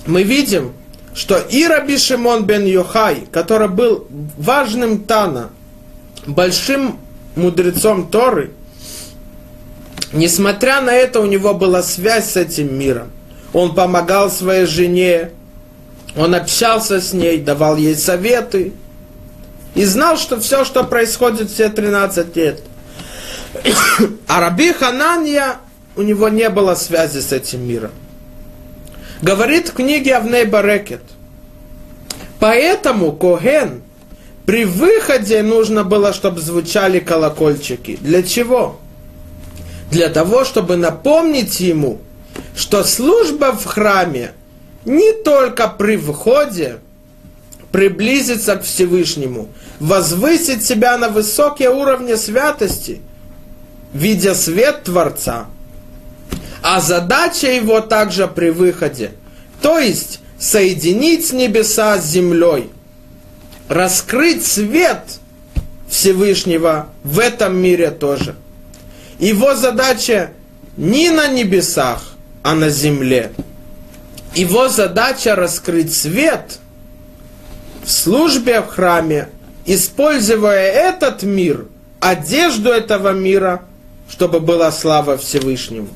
Speaker 1: мы видим, что и Раби Шимон бен Йохай, который был важным Тана, большим мудрецом Торы, несмотря на это, у него была связь с этим миром. Он помогал своей жене, он общался с ней, давал ей советы и знал, что все, что происходит все 13 лет. А Раби Ханания, у него не было связи с этим миром. Говорит в книге Авней Барекет. Поэтому Коген при выходе нужно было, чтобы звучали колокольчики. Для чего? Для того, чтобы напомнить ему, что служба в храме не только при входе приблизиться к Всевышнему, возвысить себя на высокие уровни святости, видя свет Творца – а задача его также при выходе, то есть соединить небеса с землей, раскрыть свет Всевышнего в этом мире тоже. Его задача не на небесах, а на земле. Его задача раскрыть свет в службе в храме, используя этот мир, одежду этого мира, чтобы была слава Всевышнему.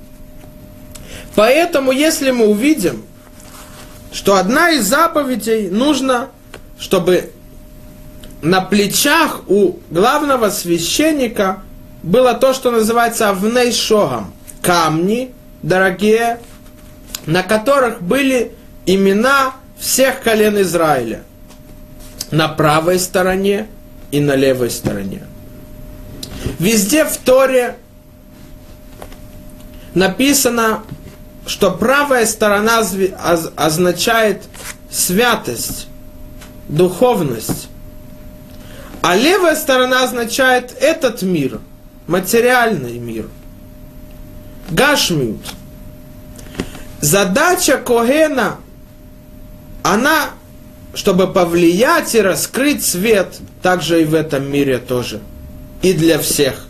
Speaker 1: Поэтому, если мы увидим, что одна из заповедей нужно, чтобы на плечах у главного священника было то, что называется авней шогом. Камни дорогие, на которых были имена всех колен Израиля. На правой стороне и на левой стороне. Везде в Торе написано, что правая сторона означает святость, духовность, а левая сторона означает этот мир, материальный мир. Гашмют. Задача Когена, она, чтобы повлиять и раскрыть свет, также и в этом мире тоже. И для всех.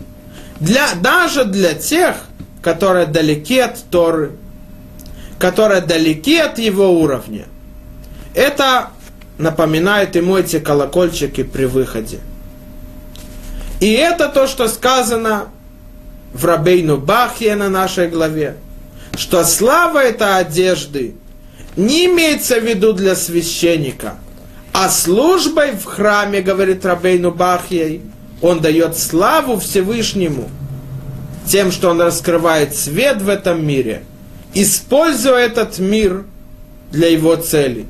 Speaker 1: Для, даже для тех, которые далеки от Торы, которые далеки от его уровня. Это напоминает ему эти колокольчики при выходе. И это то, что сказано в Рабейну Бахе на нашей главе, что слава этой одежды не имеется в виду для священника, а службой в храме, говорит Рабейну Бахьей, он дает славу Всевышнему тем, что он раскрывает свет в этом мире, используя этот мир для его целей.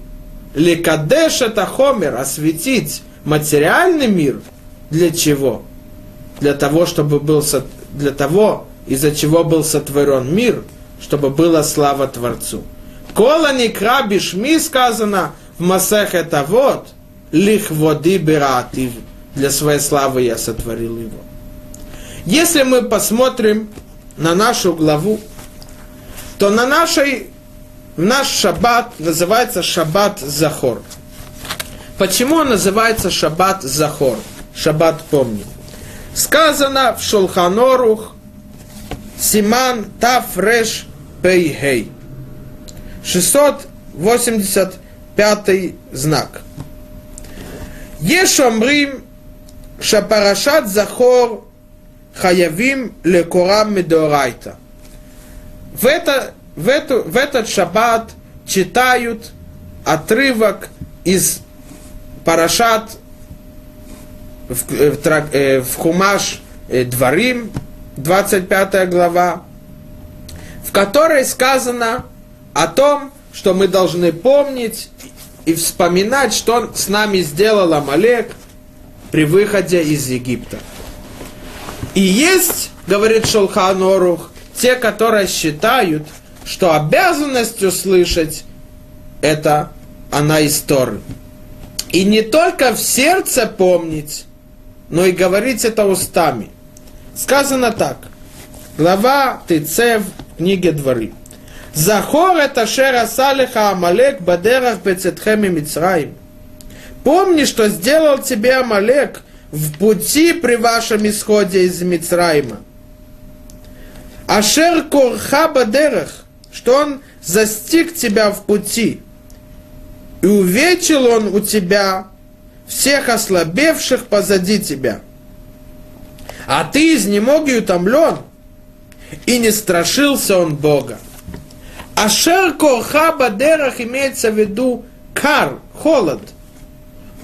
Speaker 1: Лекадеш это хомер, осветить материальный мир. Для чего? Для того, чтобы был для того, из-за чего был сотворен мир, чтобы была слава Творцу. Кола никра бишми сказано в Масех это вот, лих воды биратив. Для своей славы я сотворил его. Если мы посмотрим на нашу главу, то на нашей Наш шаббат называется шаббат Захор. Почему он называется шаббат Захор? Шаббат помни. Сказано в Шулханорух Симан Тафреш Пейхей. 685 знак. Ешомрим Шапарашат Захор Хаявим Лекорам Медорайта. В это в, эту, в этот шаббат читают отрывок из Парашат в, э, в, э, в Хумаш э, Дворим, 25 глава, в которой сказано о том, что мы должны помнить и вспоминать, что он с нами сделал Амалек при выходе из Египта. И есть, говорит Шолхан Орух, те, которые считают, что обязанность услышать это она из Торы. И не только в сердце помнить, но и говорить это устами. Сказано так. Глава ТЦ в книге Дворы. Захор это шера салиха Амалек бадерах бецетхем и Мицраим. Помни, что сделал тебе Амалек в пути при вашем исходе из Мицраима. Ашер корха бадерах, что он застиг тебя в пути, и увечил он у тебя всех ослабевших позади тебя. А ты изнемог и утомлен, и не страшился он Бога. Ашер корха бадерах имеется в виду кар, холод.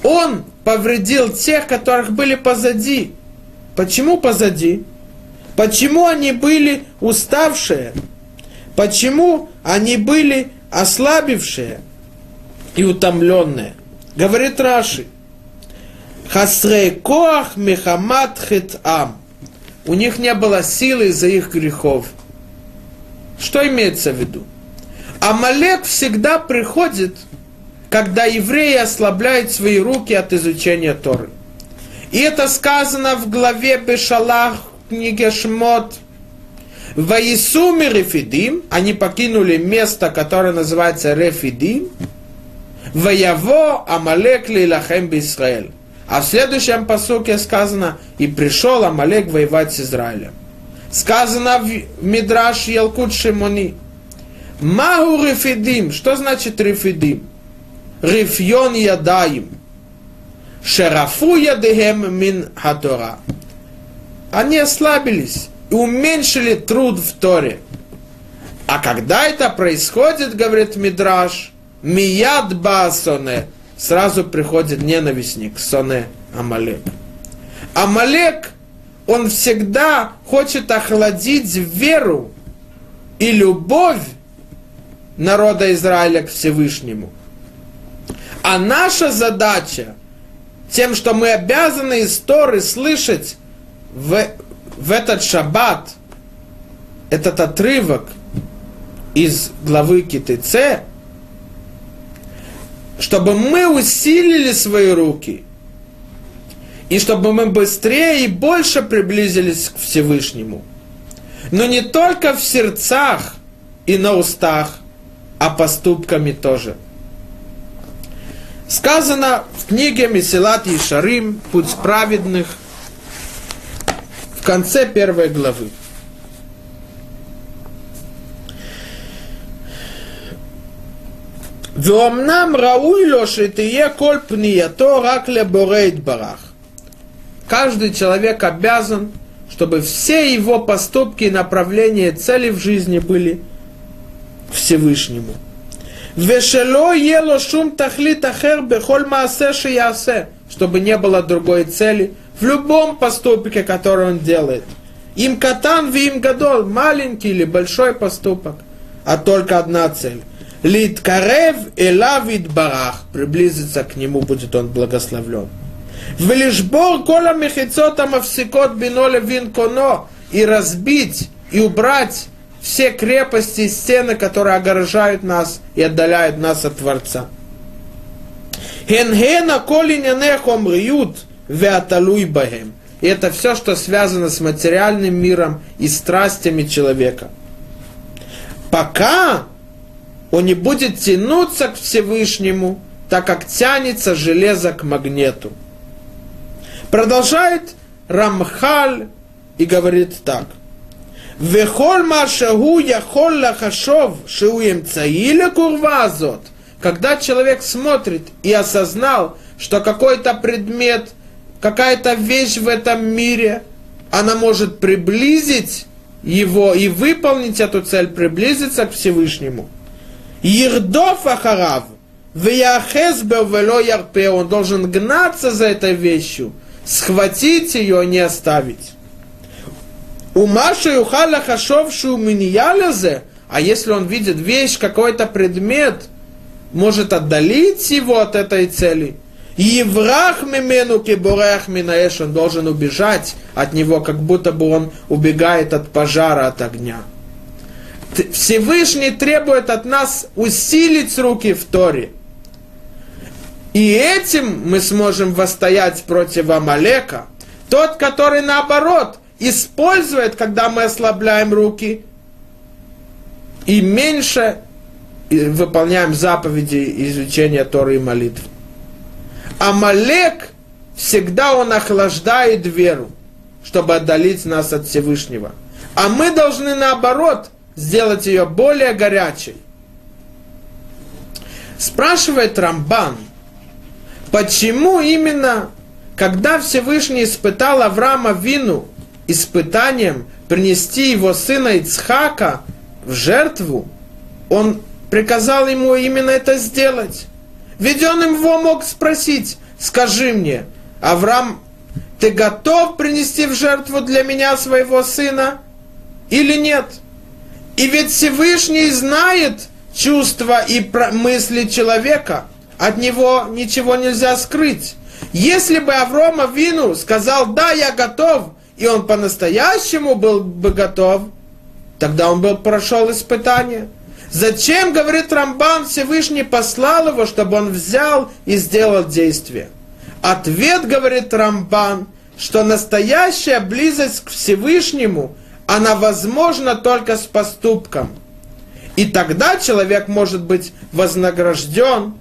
Speaker 1: Он повредил тех, которых были позади. Почему позади? Почему они были уставшие? Почему они были ослабившие и утомленные? Говорит Раши. Хасрей коах мехамат ам. У них не было силы из-за их грехов. Что имеется в виду? Амалек всегда приходит, когда евреи ослабляют свои руки от изучения Торы. И это сказано в главе Бешалах книге Шмот – Ваисуми Рефидим, они покинули место, которое называется Рефидим. Ваяво Амалек Лилахем Бисраэль. А в следующем посуке сказано, и пришел Амалек воевать с Израилем. Сказано в Мидраш Ялкут Шимони. Магу Рефидим. Что значит Рефидим? Рифьон Ядаим. Шерафу Ядехем Мин Хатора. Они ослабились и уменьшили труд в Торе. А когда это происходит, говорит Мидраш, мияд басоне, сразу приходит ненавистник, Соне Амалек. Амалек, он всегда хочет охладить веру и любовь народа Израиля к Всевышнему. А наша задача, тем, что мы обязаны из Торы слышать в, в этот шаббат, этот отрывок из главы Китыце, чтобы мы усилили свои руки, и чтобы мы быстрее и больше приблизились к Всевышнему. Но не только в сердцах и на устах, а поступками тоже. Сказано в книге Месилат и Шарим «Путь праведных» в конце первой главы. ואומנם ראוי לו שתהיה כל פנייתו רק לבורא יתברך. Каждый человек обязан, чтобы все его поступки и направления цели в жизни были Всевышнему. Вешело ело шум тахлит ахер бехоль маасе шиясе, чтобы не было другой цели в любом поступке, который он делает. Им катан ви им гадол, маленький или большой поступок, а только одна цель. Лит карев элавит барах, приблизиться к нему будет он благословлен. Велишбор кола мехицота мавсикот бино вин коно, и разбить, и убрать все крепости и стены, которые огорожают нас и отдаляют нас от Творца. Хенгена. И это все, что связано с материальным миром и страстями человека. Пока он не будет тянуться к Всевышнему, так как тянется железо к магниту. Продолжает Рамхаль и говорит так. Вехоль машагу яхол лахашов шиуем цаиля курвазот. Когда человек смотрит и осознал, что какой-то предмет, какая-то вещь в этом мире, она может приблизить его и выполнить эту цель, приблизиться к Всевышнему. Ердов ахарав, он должен гнаться за этой вещью, схватить ее, не оставить. У Маши Юхаля Хашовшу Миньялязе, а если он видит вещь, какой-то предмет, может отдалить его от этой цели. Еврах мимену киборах минаэш, он должен убежать от него, как будто бы он убегает от пожара, от огня. Всевышний требует от нас усилить руки в Торе. И этим мы сможем восстоять против Амалека. Тот, который наоборот – использует, когда мы ослабляем руки, и меньше выполняем заповеди изучения Торы и молитв. А Малек всегда он охлаждает веру, чтобы отдалить нас от Всевышнего. А мы должны наоборот сделать ее более горячей. Спрашивает Рамбан, почему именно, когда Всевышний испытал Авраама Вину испытанием принести его сына Ицхака в жертву, он приказал ему именно это сделать. Ведь он его мог спросить, скажи мне, Авраам, ты готов принести в жертву для меня своего сына или нет? И ведь Всевышний знает чувства и мысли человека, от него ничего нельзя скрыть. Если бы Аврома Вину сказал, да, я готов, и он по-настоящему был бы готов, тогда он был прошел испытание. Зачем, говорит Рамбан, Всевышний послал его, чтобы он взял и сделал действие? Ответ, говорит Рамбан, что настоящая близость к Всевышнему, она возможна только с поступком. И тогда человек может быть вознагражден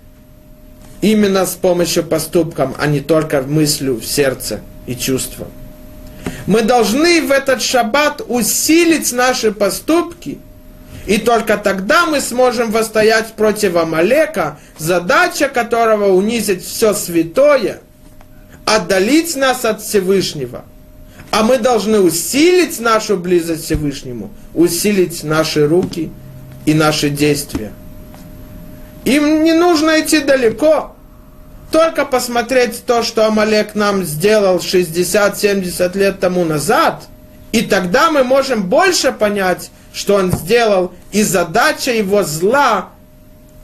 Speaker 1: именно с помощью поступком, а не только мыслью сердце и чувством. Мы должны в этот шаббат усилить наши поступки, и только тогда мы сможем восстоять против Амалека, задача которого унизить все святое, отдалить нас от Всевышнего. А мы должны усилить нашу близость к Всевышнему, усилить наши руки и наши действия. Им не нужно идти далеко. Только посмотреть то, что Амалек нам сделал 60-70 лет тому назад, и тогда мы можем больше понять, что он сделал, и задача его зла,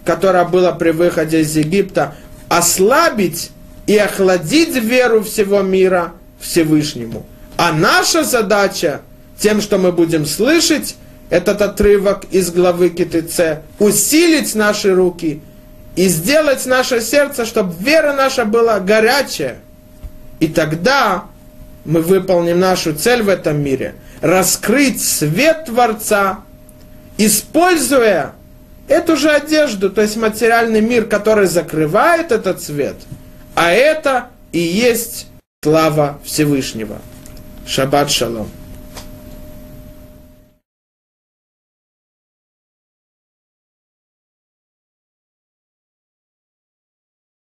Speaker 1: которая была при выходе из Египта, ослабить и охладить веру всего мира Всевышнему. А наша задача, тем, что мы будем слышать этот отрывок из главы КТЦ, усилить наши руки и сделать наше сердце, чтобы вера наша была горячая. И тогда мы выполним нашу цель в этом мире – раскрыть свет Творца, используя эту же одежду, то есть материальный мир, который закрывает этот свет, а это и есть слава Всевышнего. Шаббат шалом.